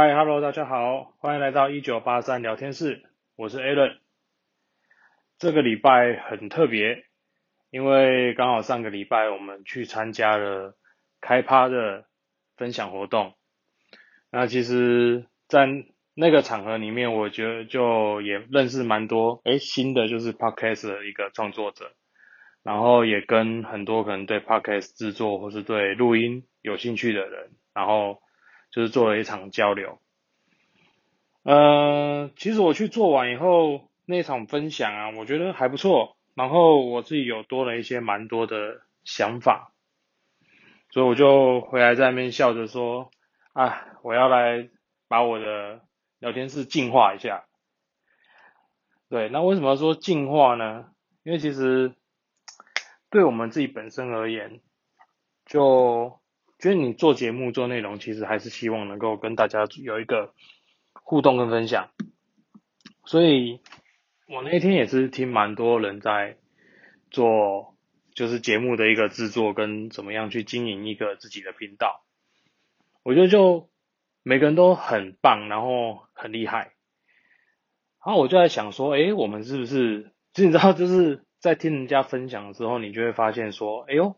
嗨，Hello，大家好，欢迎来到一九八三聊天室，我是 Alan。这个礼拜很特别，因为刚好上个礼拜我们去参加了开趴的分享活动。那其实，在那个场合里面，我觉得就也认识蛮多诶新的就是 Podcast 的一个创作者，然后也跟很多可能对 Podcast 制作或是对录音有兴趣的人，然后。就是做了一场交流，呃，其实我去做完以后，那场分享啊，我觉得还不错，然后我自己有多了一些蛮多的想法，所以我就回来在那边笑着说，啊，我要来把我的聊天室净化一下。对，那为什么要说净化呢？因为其实对我们自己本身而言，就觉得你做节目做内容，其实还是希望能够跟大家有一个互动跟分享。所以我那天也是听蛮多人在做，就是节目的一个制作跟怎么样去经营一个自己的频道。我觉得就每个人都很棒，然后很厉害。然后我就在想说，哎，我们是不是？其 实你知道，就是在听人家分享的时候，你就会发现说，哎呦。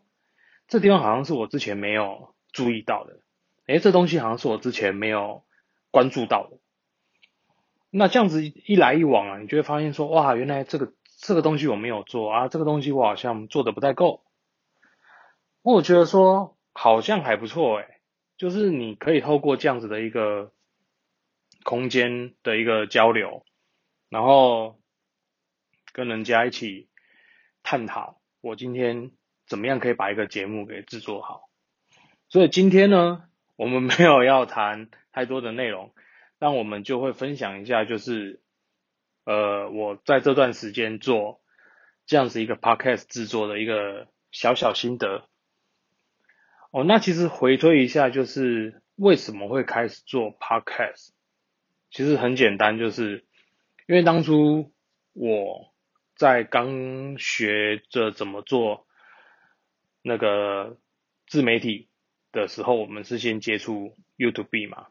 这地方好像是我之前没有注意到的，诶，这东西好像是我之前没有关注到的。那这样子一来一往啊，你就会发现说，哇，原来这个这个东西我没有做啊，这个东西我好像做的不太够。我觉得说好像还不错诶，就是你可以透过这样子的一个空间的一个交流，然后跟人家一起探讨我今天。怎么样可以把一个节目给制作好？所以今天呢，我们没有要谈太多的内容，但我们就会分享一下，就是呃，我在这段时间做这样子一个 podcast 制作的一个小小心得。哦，那其实回推一下，就是为什么会开始做 podcast？其实很简单，就是因为当初我在刚学着怎么做。那个自媒体的时候，我们是先接触 YouTube 嘛，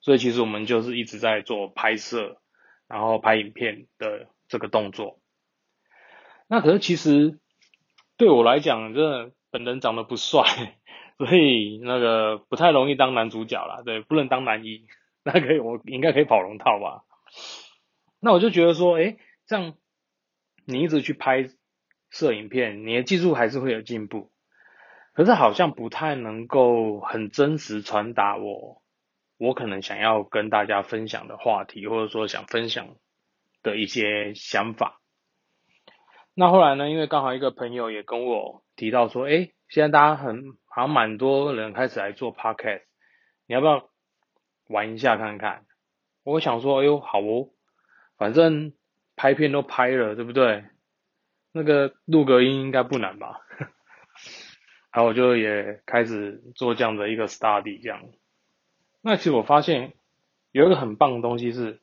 所以其实我们就是一直在做拍摄，然后拍影片的这个动作。那可是其实对我来讲，真的本人长得不帅，所以那个不太容易当男主角啦，对，不能当男一，那可以我应该可以跑龙套吧？那我就觉得说，哎，这样你一直去拍摄影片，你的技术还是会有进步。可是好像不太能够很真实传达我我可能想要跟大家分享的话题，或者说想分享的一些想法。那后来呢？因为刚好一个朋友也跟我提到说，哎，现在大家很好像蛮多人开始来做 podcast，你要不要玩一下看看？我想说，哎呦，好哦，反正拍片都拍了，对不对？那个录个音应该不难吧？然后我就也开始做这样的一个 study，这样。那其实我发现有一个很棒的东西是，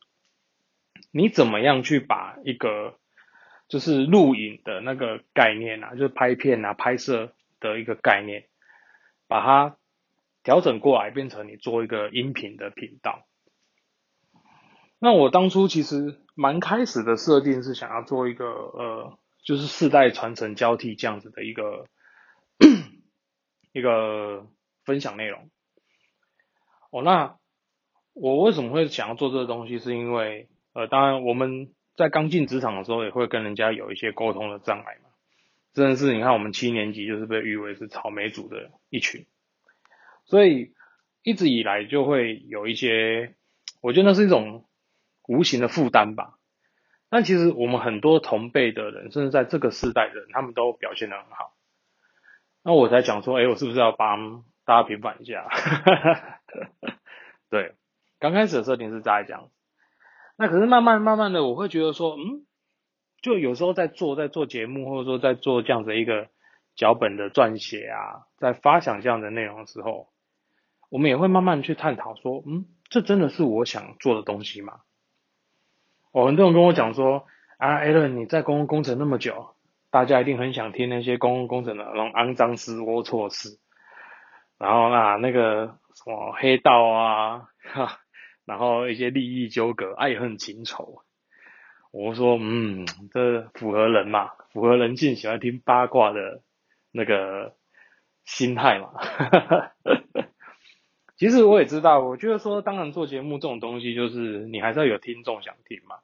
你怎么样去把一个就是录影的那个概念啊，就是拍片啊、拍摄的一个概念，把它调整过来，变成你做一个音频的频道。那我当初其实蛮开始的设定是想要做一个呃，就是世代传承交替这样子的一个。一个分享内容哦，那我为什么会想要做这个东西？是因为呃，当然我们在刚进职场的时候，也会跟人家有一些沟通的障碍嘛。真的是，你看我们七年级就是被誉为是草莓组的一群，所以一直以来就会有一些，我觉得那是一种无形的负担吧。但其实我们很多同辈的人，甚至在这个世代的人，他们都表现的很好。那我才讲说，哎，我是不是要帮大家平反一下？对，刚开始的设定是这样。那可是慢慢慢慢的，我会觉得说，嗯，就有时候在做在做节目，或者说在做这样子一个脚本的撰写啊，在发想这样的内容的时候，我们也会慢慢去探讨说，嗯，这真的是我想做的东西吗？哦，很多人跟我讲说，啊，艾伦，你在公共工程那么久。大家一定很想听那些公工程的那种肮脏事、龌龊事，然后那那个什么黑道啊，哈，然后一些利益纠葛、爱恨情仇。我说，嗯，这符合人嘛，符合人性喜欢听八卦的那个心态嘛。其实我也知道，我觉得说，当然做节目这种东西，就是你还是要有听众想听嘛。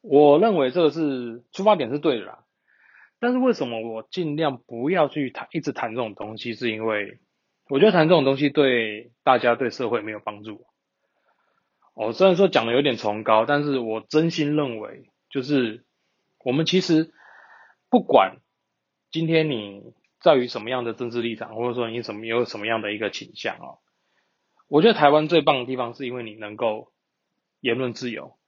我认为这个是出发点是对的啦。但是为什么我尽量不要去谈，一直谈这种东西，是因为我觉得谈这种东西对大家、对社会没有帮助。哦，虽然说讲的有点崇高，但是我真心认为，就是我们其实不管今天你在于什么样的政治立场，或者说你什么有什么样的一个倾向哦，我觉得台湾最棒的地方是因为你能够言论自由，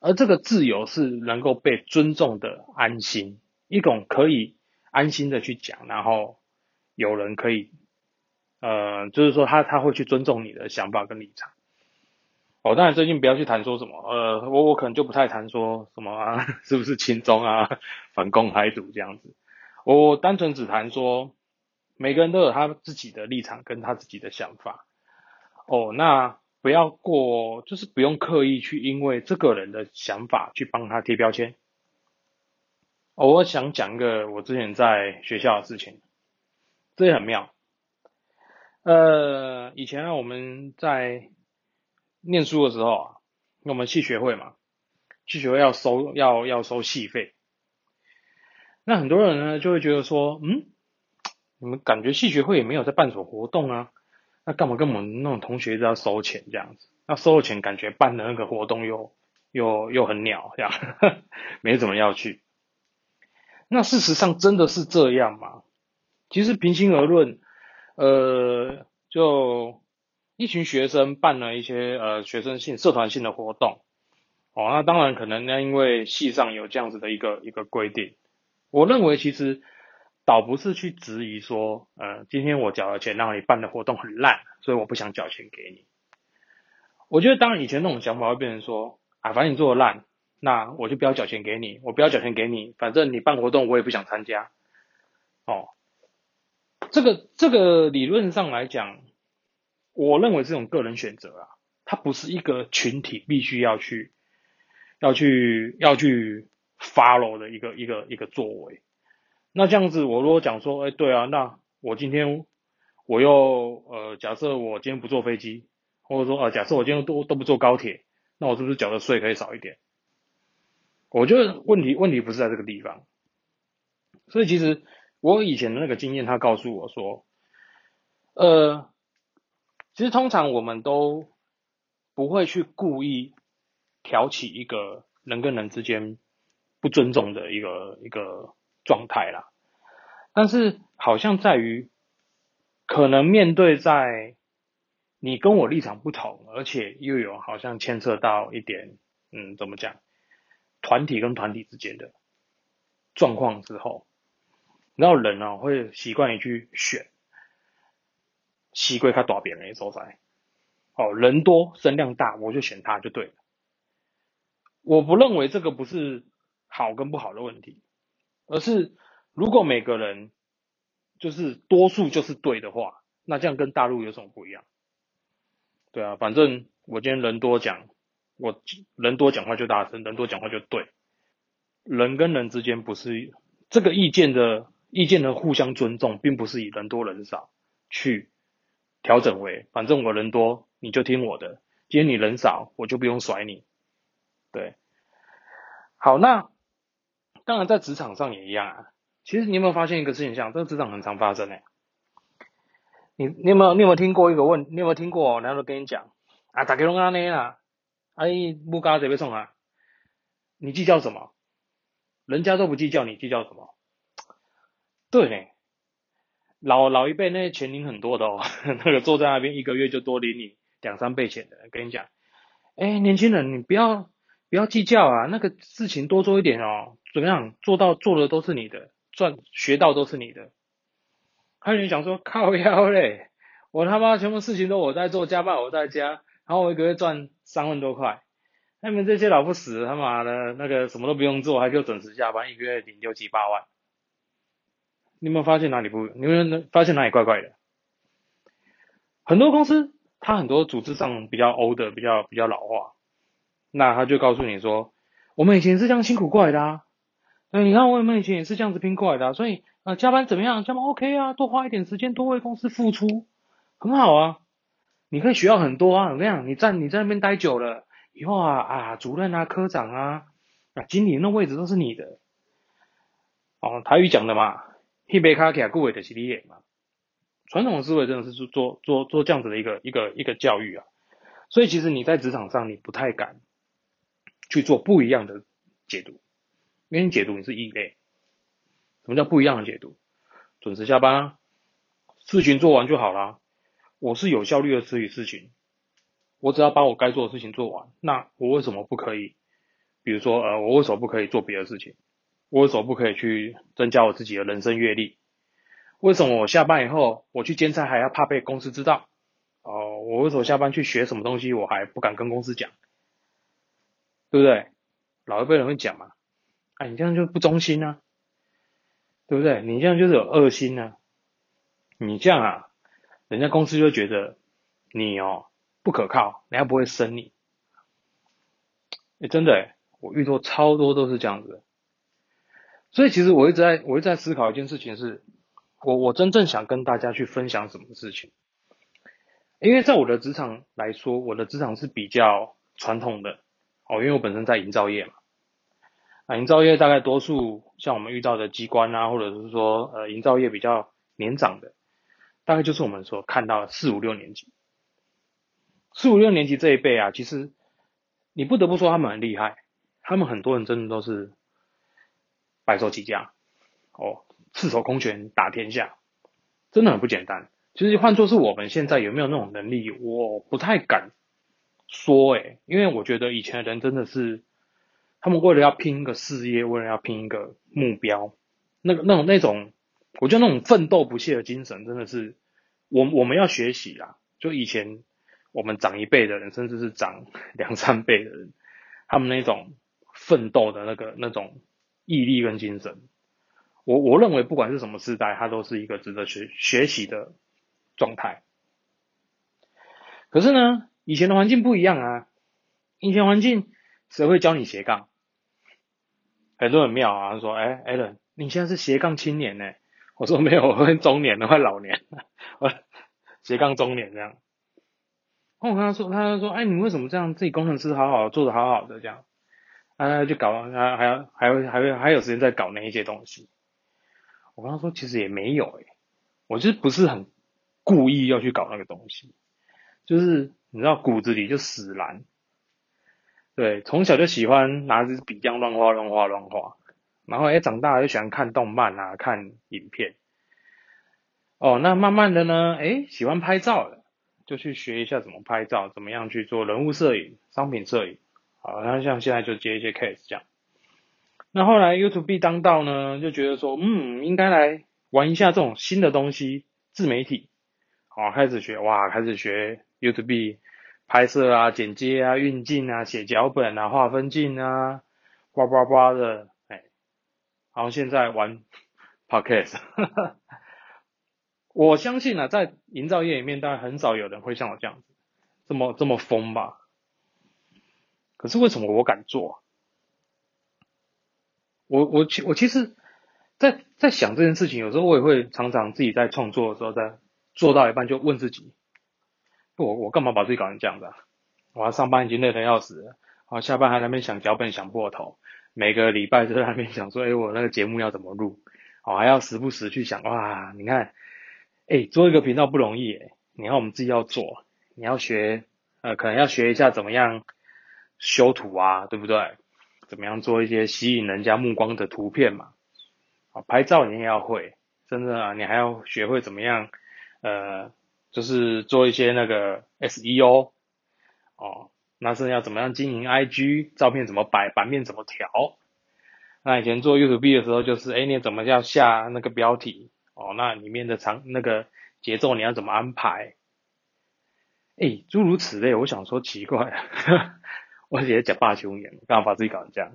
而这个自由是能够被尊重的安心，一种可以安心的去讲，然后有人可以，呃，就是说他他会去尊重你的想法跟立场。哦，当然最近不要去谈说什么，呃，我我可能就不太谈说什么啊，是不是亲中啊，反共台独这样子，我单纯只谈说，每个人都有他自己的立场跟他自己的想法，哦，那不要过，就是不用刻意去因为这个人的想法去帮他贴标签。哦，我想讲一个我之前在学校的事情，这也很妙，呃，以前啊我们在。念书的时候啊，我们系学会嘛，系学会要收要要收系费。那很多人呢就会觉得说，嗯，你们感觉系学会也没有在办什么活动啊，那干嘛跟我们那种同学要收钱这样子？那收了钱感觉办的那个活动又又又很鸟这样，没怎么要去。那事实上真的是这样吗？其实平心而论，呃，就。一群学生办了一些呃学生性社团性的活动，哦，那当然可能呢，因为系上有这样子的一个一个规定，我认为其实倒不是去质疑说，呃，今天我缴了钱让你办的活动很烂，所以我不想缴钱给你。我觉得当然以前那种想法会变成说，啊，反正你做的烂，那我就不要缴钱给你，我不要缴钱给你，反正你办活动我也不想参加，哦，这个这个理论上来讲。我认为这种个人选择啊，它不是一个群体必须要去要去要去 follow 的一个一个一个作为。那这样子，我如果讲说，哎，对啊，那我今天我又呃，假设我今天不坐飞机，或者说呃，假设我今天都都不坐高铁，那我是不是缴的税可以少一点？我觉得问题问题不是在这个地方。所以其实我以前的那个经验，他告诉我说，呃。其实通常我们都不会去故意挑起一个人跟人之间不尊重的一个一个状态啦。但是好像在于可能面对在你跟我立场不同，而且又有好像牵涉到一点嗯怎么讲团体跟团体之间的状况之后，然后人呢会习惯于去选。西归他大扁的所在，哦，人多声量大，我就选他就对了。我不认为这个不是好跟不好的问题，而是如果每个人就是多数就是对的话，那这样跟大陆有什么不一样？对啊，反正我今天人多讲，我人多讲话就大声，人多讲话就对。人跟人之间不是这个意见的意见的互相尊重，并不是以人多人少去。调整为，反正我人多，你就听我的。今天你人少，我就不用甩你。对，好，那当然在职场上也一样啊。其实你有没有发现一个现象？这个职场很常发生诶。你你有没有你有没有听过一个问？你有没有听过？然后跟你讲啊，大家拢安尼啦，阿姨不加这边送啊，你计较什么？人家都不计较，你计较什么？对呢。老老一辈那些钱领很多的哦，那个坐在那边一个月就多领你两三倍钱的，跟你讲，哎，年轻人你不要不要计较啊，那个事情多做一点哦，怎么样做到做的都是你的，赚学到都是你的。还有人讲说靠腰嘞，我他妈全部事情都我在做，加班我在家，然后我一个月赚三万多块，他们这些老不死他妈的那个什么都不用做，还就准时下班，一个月领六七八万。你有没有发现哪里不？你有没有发现哪里怪怪的？很多公司他很多组织上比较 old 的，比较比较老化，那他就告诉你说，我们以前是这样辛苦过来的啊，对，你看我们以前也是这样子拼过来的，所以呃加班怎么样？加班 OK 啊，多花一点时间，多为公司付出，很好啊，你可以学到很多啊，怎么样？你在你在那边待久了以后啊啊，主任啊、科长啊、啊经理那位置都是你的，哦，台语讲的嘛，一杯咖啡，顾伟的是你嘛。传统思维真的是做做做做这样子的一个一个一个教育啊，所以其实你在职场上你不太敢去做不一样的解读，因为你解读你是异类。什么叫不一样的解读？准时下班啊，事情做完就好啦。我是有效率的处理事情，我只要把我该做的事情做完，那我为什么不可以？比如说呃，我为什么不可以做别的事情？我为什么不可以去增加我自己的人生阅历？为什么我下班以后我去兼差还要怕被公司知道？哦，我为什么下班去学什么东西我还不敢跟公司讲？对不对？老一辈人会讲嘛？哎，你这样就不忠心啊，对不对？你这样就是有恶心啊，你这样啊，人家公司就觉得你哦不可靠，人家不会升你。哎，真的，我遇到超多都是这样子。所以其实我一直在我一直在思考一件事情是。我我真正想跟大家去分享什么事情？因为在我的职场来说，我的职场是比较传统的哦，因为我本身在营造业嘛，啊，营造业大概多数像我们遇到的机关啊，或者是说呃营造业比较年长的，大概就是我们所看到的四五六年级，四五六年级这一辈啊，其实你不得不说他们很厉害，他们很多人真的都是白手起家哦。赤手空拳打天下，真的很不简单。其实换作是我们现在有没有那种能力，我不太敢说诶，因为我觉得以前的人真的是，他们为了要拼一个事业，为了要拼一个目标，那个那种那种，我觉得那种奋斗不懈的精神，真的是我我们要学习啦。就以前我们长一辈的人，甚至是长两三辈的人，他们那种奋斗的那个那种毅力跟精神。我我认为不管是什么时代，它都是一个值得学学习的状态。可是呢，以前的环境不一样啊。以前环境谁会教你斜杠？很多很妙啊，他说：“哎，Allen，你现在是斜杠青年呢？”我说：“没有，我中年了，快老年了，我斜杠中年这样。”然后我跟他说：“他就说，哎，你为什么这样？自己工程师好好做的好好的这样，啊，就搞还还要还会还会还有时间在搞那一些东西。”我跟他说，其实也没有诶，我就不是很故意要去搞那个东西，就是你知道骨子里就死蓝，对，从小就喜欢拿支笔这样乱画乱画乱画，然后诶长大就喜欢看动漫啊，看影片，哦，那慢慢的呢，诶喜欢拍照了，就去学一下怎么拍照，怎么样去做人物摄影、商品摄影，好，像像现在就接一些 case 这样。那后来 YouTube 当道呢，就觉得说，嗯，应该来玩一下这种新的东西，自媒体，好，开始学，哇，开始学 YouTube 拍摄啊、剪接啊、运镜啊、写脚本啊、画分镜啊，呱呱呱的，哎，然后现在玩 Podcast，我相信啊，在营造业里面，当然很少有人会像我这样子，这么这么疯吧。可是为什么我敢做？我我其我其实，在在想这件事情，有时候我也会常常自己在创作的时候，在做到一半就问自己，我我干嘛把自己搞成这样子啊？我要上班已经累得要死了，啊下班还在那边想脚本想破头，每个礼拜都在那边想说，哎我那个节目要怎么录，哦还要时不时去想，哇你看，哎做一个频道不容易哎，你看我们自己要做，你要学呃可能要学一下怎么样修图啊，对不对？怎么样做一些吸引人家目光的图片嘛？啊，拍照你也要会，真的啊，你还要学会怎么样，呃，就是做一些那个 SEO，哦，那是要怎么样经营 IG，照片怎么摆，版面怎么调？那以前做 YouTube 的时候，就是哎，你怎么要下那个标题？哦，那里面的长那个节奏你要怎么安排？哎，诸如此类，我想说奇怪。我也讲霸雄言，干嘛把自己搞成这样？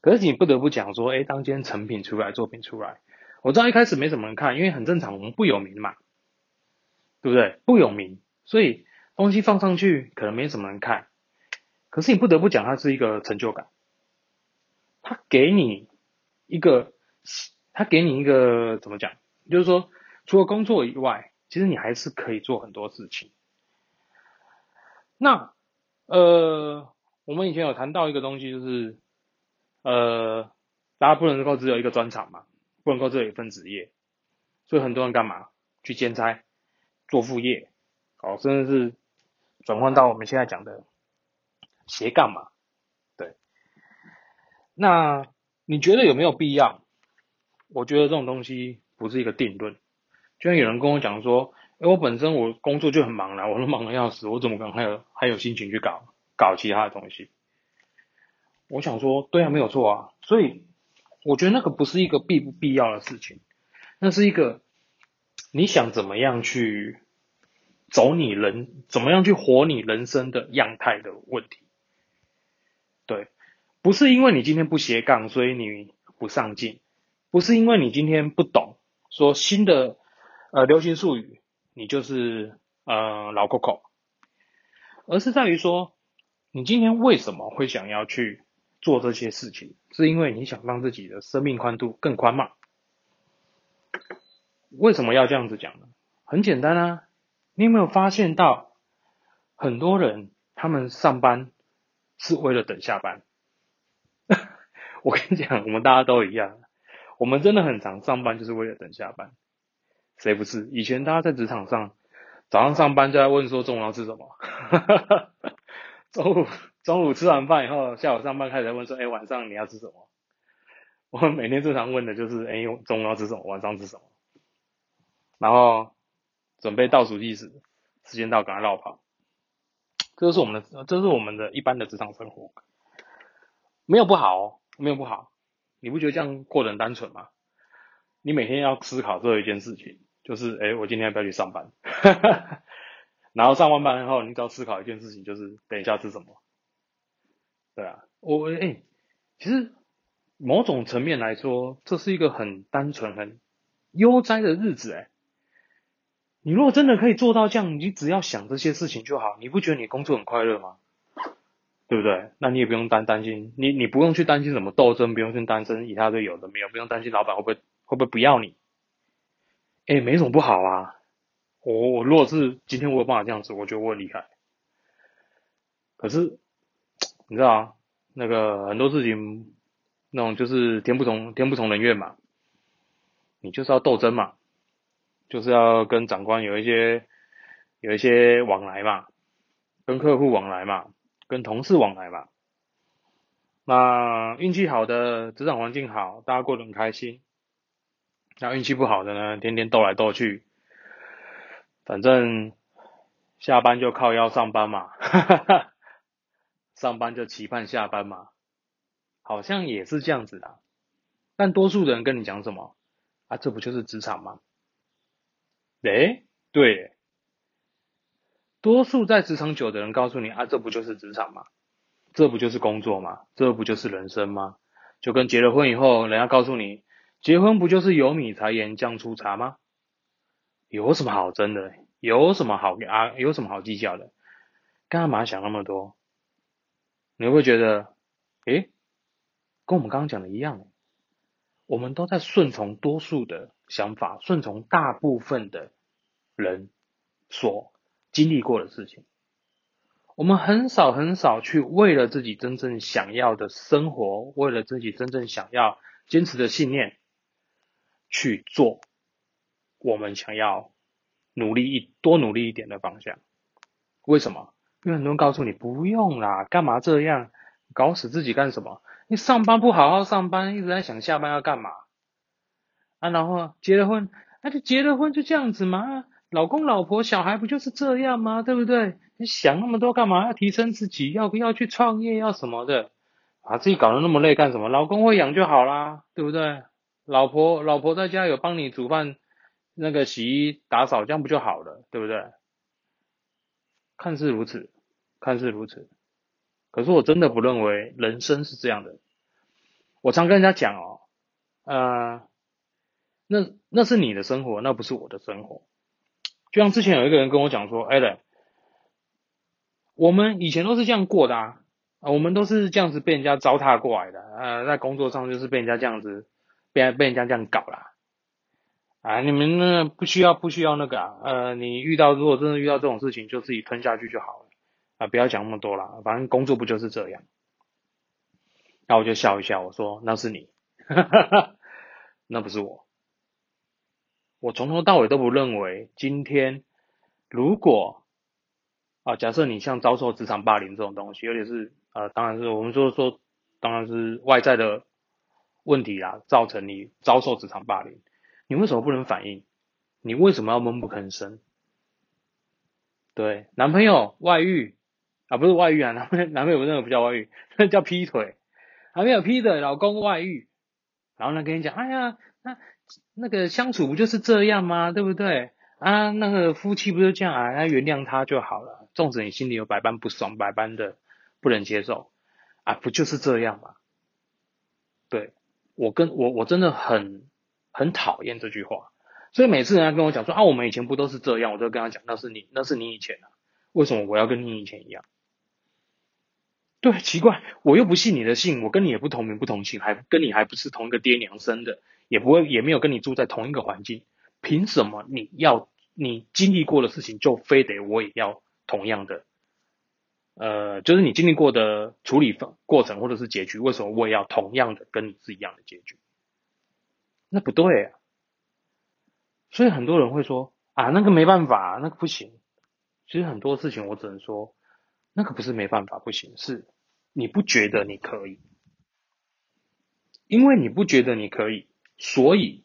可是你不得不讲说，哎，当今天成品出来，作品出来，我知道一开始没什么人看，因为很正常，我们不有名嘛，对不对？不有名，所以东西放上去可能没什么人看，可是你不得不讲，它是一个成就感。它给你一个，它给你一个怎么讲？就是说，除了工作以外，其实你还是可以做很多事情。那呃，我们以前有谈到一个东西，就是呃，大家不能够只有一个专长嘛，不能够只有一份职业，所以很多人干嘛去兼差、做副业，哦，甚至是转换到我们现在讲的斜杠嘛。对那你觉得有没有必要？我觉得这种东西不是一个定论。就像有人跟我讲说，哎，我本身我工作就很忙了，我都忙的要死，我怎么可能还有还有心情去搞搞其他的东西？我想说，对啊，没有错啊。所以我觉得那个不是一个必不必要的事情，那是一个你想怎么样去走你人，怎么样去活你人生的样态的问题。对。不是因为你今天不斜杠，所以你不上进；不是因为你今天不懂说新的呃流行术语，你就是呃老 Coco，而是在于说你今天为什么会想要去做这些事情？是因为你想让自己的生命宽度更宽吗？为什么要这样子讲呢？很简单啊，你有没有发现到很多人他们上班是为了等下班？我跟你讲，我们大家都一样，我们真的很常上班就是为了等下班，谁不是？以前大家在职场上，早上上班就在问说中午要吃什么，中午中午吃完饭以后，下午上班开始问说，哎，晚上你要吃什么？我们每天最常问的就是，哎，中午要吃什么？晚上吃什么？然后准备倒数计时，时间到赶快绕跑，这是我们的，这是我们的一般的职场生活，没有不好哦。没有不好，你不觉得这样过得很单纯吗？你每天要思考做一件事情，就是哎，我今天要不要去上班？然后上完班后，你只要思考一件事情，就是等一下吃什么？对啊，我哎，其实某种层面来说，这是一个很单纯、很悠哉的日子哎。你如果真的可以做到这样，你只要想这些事情就好，你不觉得你工作很快乐吗？对不对？那你也不用担担心，你你不用去担心什么斗争，不用去担心以他队有的没有，不用担心老板会不会会不会不要你。哎，没什么不好啊。我我如果是今天我有办法这样子，我觉得我很厉害。可是你知道啊，那个很多事情，那种就是天不从天不从人愿嘛，你就是要斗争嘛，就是要跟长官有一些有一些往来嘛，跟客户往来嘛。跟同事往来嘛，那运气好的职场环境好，大家过得很开心。那运气不好的呢，天天斗来斗去，反正下班就靠腰上班嘛，上班就期盼下班嘛，好像也是这样子的。但多数的人跟你讲什么啊？这不就是职场吗？诶，对。多数在职场久的人告诉你啊，这不就是职场吗？这不就是工作吗？这不就是人生吗？就跟结了婚以后，人家告诉你，结婚不就是有米才盐酱醋茶吗？有什么好争的？有什么好啊？有什么好计较的？干嘛想那么多？你会觉得，诶，跟我们刚刚讲的一样，我们都在顺从多数的想法，顺从大部分的人所。经历过的事情，我们很少很少去为了自己真正想要的生活，为了自己真正想要坚持的信念去做我们想要努力一多努力一点的方向。为什么？因为很多人告诉你不用啦，干嘛这样搞死自己干什么？你上班不好好上班，一直在想下班要干嘛啊？然后结了婚，那就结了婚就这样子嘛。老公、老婆、小孩不就是这样吗？对不对？你想那么多干嘛？要提升自己，要不要去创业，要什么的？把自己搞得那么累干什么？老公会养就好啦，对不对？老婆、老婆在家有帮你煮饭、那个洗衣、打扫，这样不就好了？对不对？看似如此，看似如此，可是我真的不认为人生是这样的。我常跟人家讲哦，呃，那那是你的生活，那不是我的生活。就像之前有一个人跟我讲说，艾伦，我们以前都是这样过的啊，我们都是这样子被人家糟蹋过来的，呃，在工作上就是被人家这样子，被被人家这样搞啦。啊，你们呢不需要不需要那个啊，呃，你遇到如果真的遇到这种事情，就自己吞下去就好了，啊，不要讲那么多了，反正工作不就是这样。然后我就笑一笑，我说那是你，哈哈哈那不是我。我从头到尾都不认为今天如果啊，假设你像遭受职场霸凌这种东西，尤其是呃，当然是我们说说，当然是外在的问题啦，造成你遭受职场霸凌。你为什么不能反应？你为什么要闷不吭声？对，男朋友外遇啊，不是外遇啊，男朋友男朋友那个不叫外遇，那叫劈腿，还没有劈腿，老公外遇，然后呢跟你讲，哎呀，那那个相处不就是这样吗？对不对？啊，那个夫妻不就这样啊？那原谅他就好了，纵使你心里有百般不爽，百般的不能接受，啊，不就是这样吗？对我跟我我真的很。很讨厌这句话，所以每次人家跟我讲说啊，我们以前不都是这样，我都跟他讲，那是你，那是你以前啊，为什么我要跟你以前一样？对，奇怪，我又不信你的姓，我跟你也不同名不同姓，还跟你还不是同一个爹娘生的，也不会也没有跟你住在同一个环境，凭什么你要你经历过的事情就非得我也要同样的？呃，就是你经历过的处理过程或者是结局，为什么我也要同样的跟你是一样的结局？那不对啊，所以很多人会说啊，那个没办法，那个不行。其实很多事情我只能说，那个不是没办法不行，是你不觉得你可以，因为你不觉得你可以，所以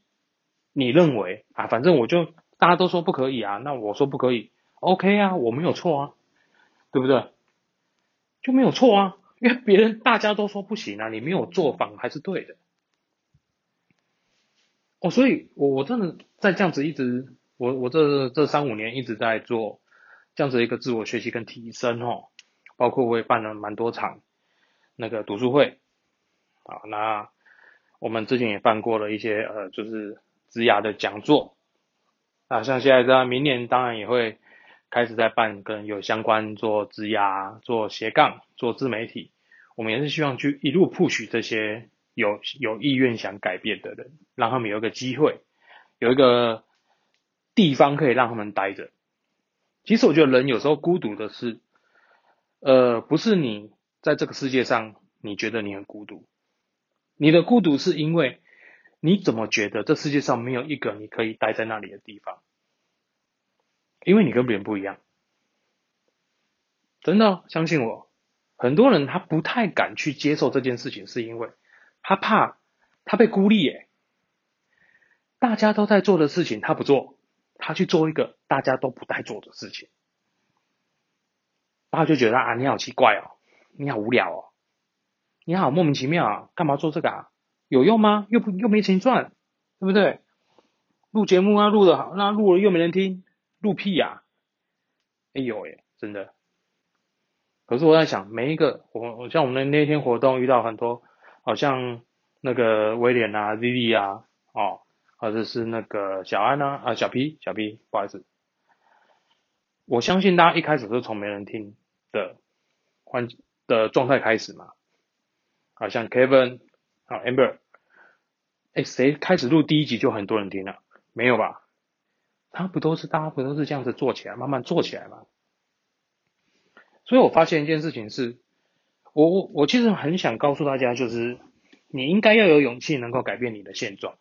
你认为啊，反正我就大家都说不可以啊，那我说不可以，OK 啊，我没有错啊，对不对？就没有错啊，因为别人大家都说不行啊，你没有做反还是对的。哦，所以，我我真的在这样子一直，我我这这三五年一直在做这样子一个自我学习跟提升哦，包括我也办了蛮多场那个读书会，啊，那我们之前也办过了一些呃，就是职涯的讲座，啊，像现在这样明年当然也会开始在办跟有相关做职涯、做斜杠、做自媒体，我们也是希望去一路 push 这些。有有意愿想改变的人，让他们有一个机会，有一个地方可以让他们待着。其实我觉得人有时候孤独的是，呃，不是你在这个世界上你觉得你很孤独，你的孤独是因为你怎么觉得这世界上没有一个你可以待在那里的地方，因为你跟别人不一样。真的，相信我，很多人他不太敢去接受这件事情，是因为。他怕他被孤立耶，大家都在做的事情他不做，他去做一个大家都不带做的事情，然后就觉得啊你好奇怪哦，你好无聊哦，你好莫名其妙啊，干嘛做这个啊？有用吗？又不又没钱赚，对不对？录节目啊录的好，那录了又没人听，录屁呀！哎呦哎，真的。可是我在想，每一个我我像我们那天活动遇到很多。好像那个威廉啊、Lily 啊，哦，或者是那个小安啊、啊小 P、小 P，不好意思，我相信大家一开始是从没人听的环的状态开始嘛，好像 Kevin 啊 Amber，哎，谁开始录第一集就很多人听了？没有吧？他不都是大家不都是这样子做起来，慢慢做起来嘛？所以我发现一件事情是。我我我其实很想告诉大家，就是你应该要有勇气，能够改变你的现状，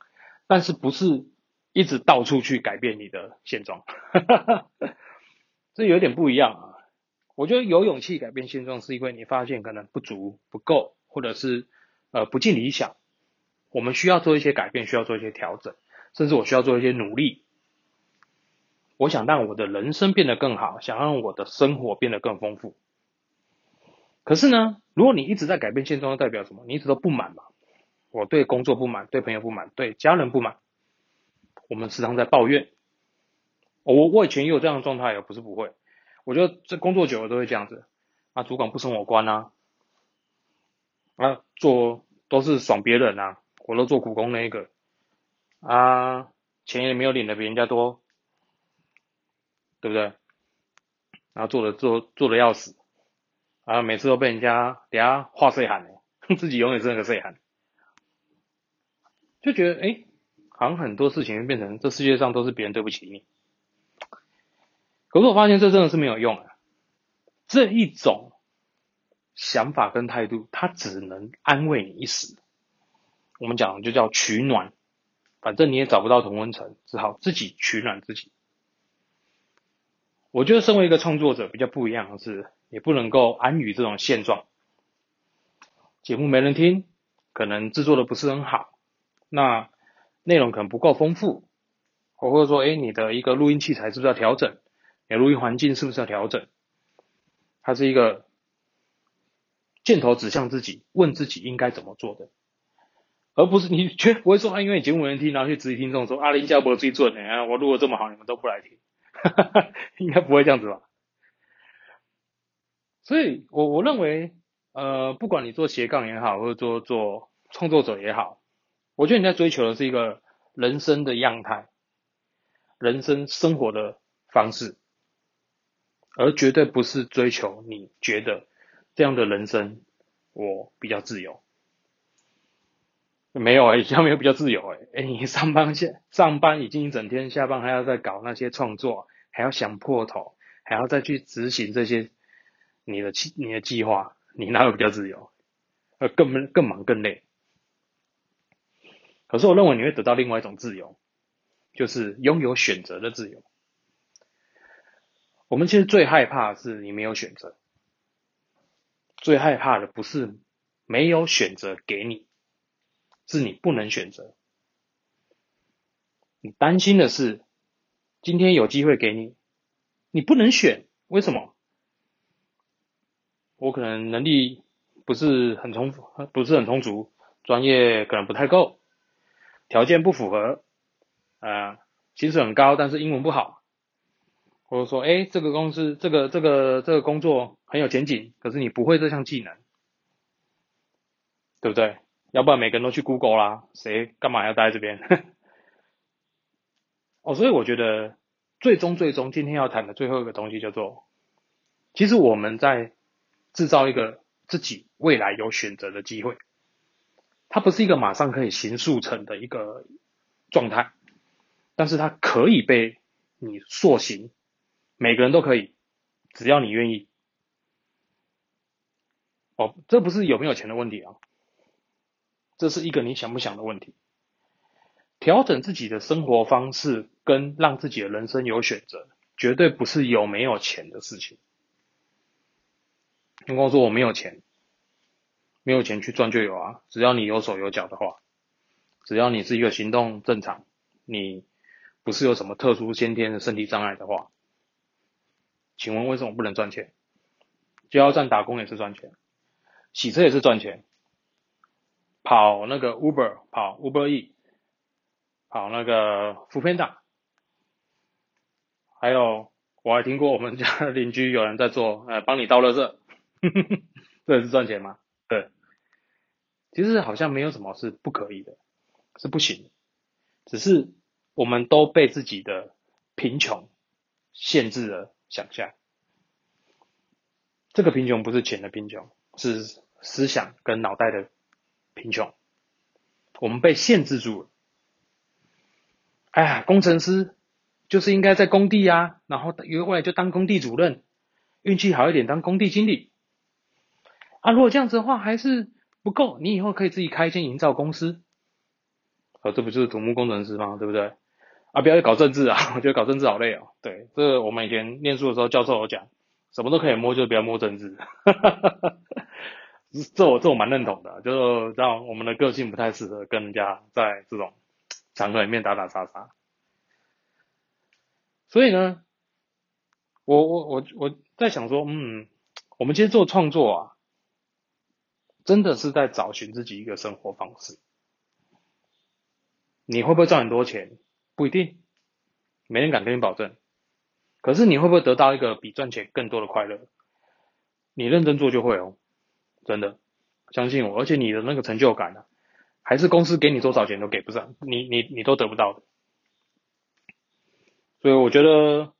但是不是一直到处去改变你的现状，这有点不一样啊。我觉得有勇气改变现状，是因为你发现可能不足、不够，或者是呃不尽理想，我们需要做一些改变，需要做一些调整，甚至我需要做一些努力。我想让我的人生变得更好，想让我的生活变得更丰富。可是呢，如果你一直在改变现状，代表什么？你一直都不满嘛？我对工作不满，对朋友不满，对家人不满。我们时常在抱怨。我我以前也有这样的状态，也不是不会。我觉得这工作久了都会这样子。啊，主管不升我官啊，啊，做都是爽别人啊，我都做苦工那一个，啊，钱也没有领的比人家多，对不对？然后做的做做的要死。啊，每次都被人家等下话碎喊 自己永远是那个碎喊，就觉得哎，好像很多事情变成这世界上都是别人对不起你。可是我发现这真的是没有用啊，这一种想法跟态度，它只能安慰你一时。我们讲就叫取暖，反正你也找不到同温层，只好自己取暖自己。我觉得身为一个创作者比较不一样的是，也不能够安于这种现状。节目没人听，可能制作的不是很好，那内容可能不够丰富，或者说，哎，你的一个录音器材是不是要调整？你的录音环境是不是要调整？它是一个箭头指向自己，问自己应该怎么做的，而不是你绝不会说啊，因为你节目没人听，然后去质疑听众说啊，林家博最准的啊，我录的这么好，你们都不来听。哈哈哈，应该不会这样子吧？所以，我我认为，呃，不管你做斜杠也好，或者做做创作者也好，我觉得你在追求的是一个人生的样态，人生生活的方式，而绝对不是追求你觉得这样的人生我比较自由。没有哎，像没有比较自由哎，哎，你上班下上班已经一整天，下班还要再搞那些创作，还要想破头，还要再去执行这些你的计你的计划，你哪有比较自由？呃，更更忙更累。可是我认为你会得到另外一种自由，就是拥有选择的自由。我们其实最害怕的是你没有选择，最害怕的不是没有选择给你。是你不能选择，你担心的是今天有机会给你，你不能选，为什么？我可能能力不是很充，不是很充足，专业可能不太够，条件不符合，啊，薪水很高，但是英文不好，或者说，哎，这个公司这个这个这个工作很有前景，可是你不会这项技能，对不对？要不然每个人都去 Google 啦，谁干嘛要待在这边？哦，所以我觉得最终最终今天要谈的最后一个东西叫做，其实我们在制造一个自己未来有选择的机会，它不是一个马上可以形速成的一个状态，但是它可以被你塑形，每个人都可以，只要你愿意。哦，这不是有没有钱的问题啊。这是一个你想不想的问题。调整自己的生活方式，跟让自己的人生有选择，绝对不是有没有钱的事情。你跟我说我没有钱，没有钱去赚就有啊！只要你有手有脚的话，只要你是一个行动正常，你不是有什么特殊先天的身体障碍的话，请问为什么不能赚钱？加油站打工也是赚钱，洗车也是赚钱。跑那个 Uber，跑 Uber E，跑那个 f o o p a n d a 还有我还听过我们家邻居有人在做，呃，帮你倒垃圾，这也是赚钱吗？对，其实好像没有什么是不可以的，是不行，只是我们都被自己的贫穷限制了想象。这个贫穷不是钱的贫穷，是思想跟脑袋的。贫穷，我们被限制住了。哎呀，工程师就是应该在工地啊，然后约过来就当工地主任，运气好一点当工地经理。啊，如果这样子的话还是不够，你以后可以自己开一间营造公司。哦，这不就是土木工程师吗？对不对？啊，不要去搞政治啊，我觉得搞政治好累哦。对，这我们以前念书的时候教授有讲，什么都可以摸，就不要摸政治。这我这我蛮认同的，就是让我们的个性不太适合跟人家在这种场合里面打打杀杀。所以呢，我我我我在想说，嗯，我们今天做创作啊，真的是在找寻自己一个生活方式。你会不会赚很多钱？不一定，没人敢跟你保证。可是你会不会得到一个比赚钱更多的快乐？你认真做就会哦。真的，相信我，而且你的那个成就感呢，还是公司给你多少钱都给不上，你你你都得不到的。所以我觉得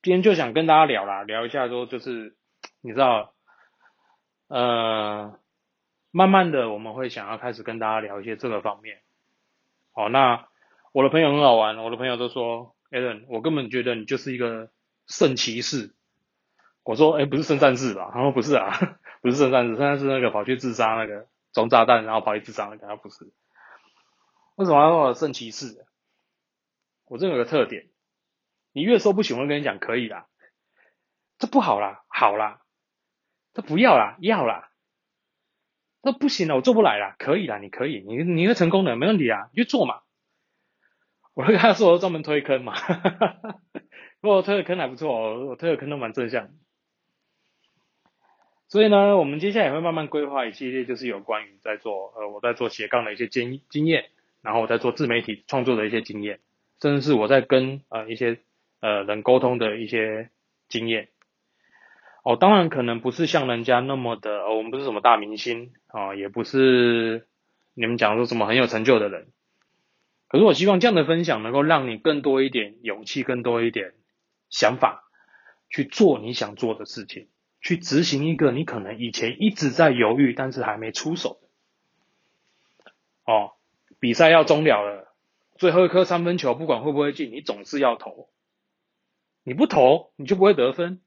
今天就想跟大家聊啦，聊一下说就是你知道呃，慢慢的我们会想要开始跟大家聊一些这个方面。好，那我的朋友很好玩，我的朋友都说，Allen，我根本觉得你就是一个圣骑士。我说，哎，不是圣战士吧？他说不是啊，不是圣战士，圣战士那个跑去自杀那个装炸弹，然后跑去自杀那个，他不是。为什么要说圣骑士？我这有个特点，你越说不行，我跟你讲可以啦，这不好啦，好啦，这不要啦，要啦，这不行了，我做不来啦，可以啦，你可以，你你会成功的，没问题啊，你就做嘛。我跟他说，我专门推坑嘛，哈哈哈不过推的坑还不错，我推的坑都蛮正向。所以呢，我们接下来也会慢慢规划一系列，就是有关于在做呃我在做斜杠的一些经经验，然后我在做自媒体创作的一些经验，甚至是我在跟呃一些呃人沟通的一些经验。哦，当然可能不是像人家那么的，我们不是什么大明星啊，也不是你们讲说什么很有成就的人。可是我希望这样的分享能够让你更多一点勇气，更多一点想法去做你想做的事情。去执行一个你可能以前一直在犹豫，但是还没出手。哦，比赛要终了了，最后一颗三分球不管会不会进，你总是要投。你不投，你就不会得分。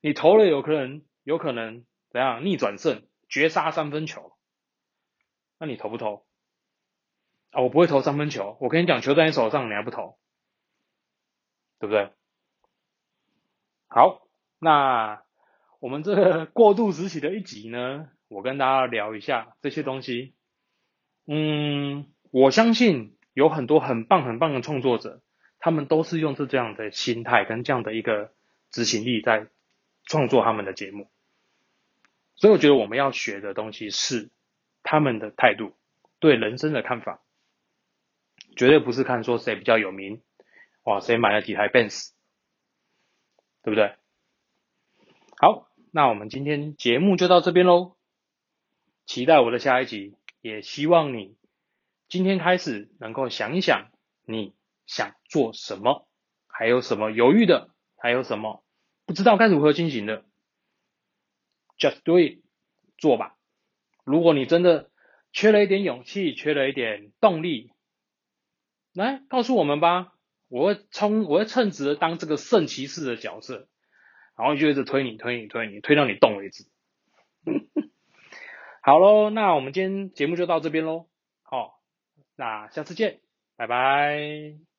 你投了，有可能有可能怎样逆转胜，绝杀三分球。那你投不投？啊，我不会投三分球。我跟你讲，球在你手上，你还不投，对不对？好，那。我们这个过渡时期的一集呢，我跟大家聊一下这些东西。嗯，我相信有很多很棒很棒的创作者，他们都是用这这样的心态跟这样的一个执行力在创作他们的节目。所以我觉得我们要学的东西是他们的态度，对人生的看法，绝对不是看说谁比较有名，哇，谁买了几台 Benz，对不对？好。那我们今天节目就到这边喽，期待我的下一集，也希望你今天开始能够想一想你想做什么，还有什么犹豫的，还有什么不知道该如何进行的，just do it，做吧。如果你真的缺了一点勇气，缺了一点动力，来告诉我们吧，我会充，我会称职的当这个圣骑士的角色。然后就一直推你推你推你推到你动为止。好喽，那我们今天节目就到这边喽。好，那下次见，拜拜。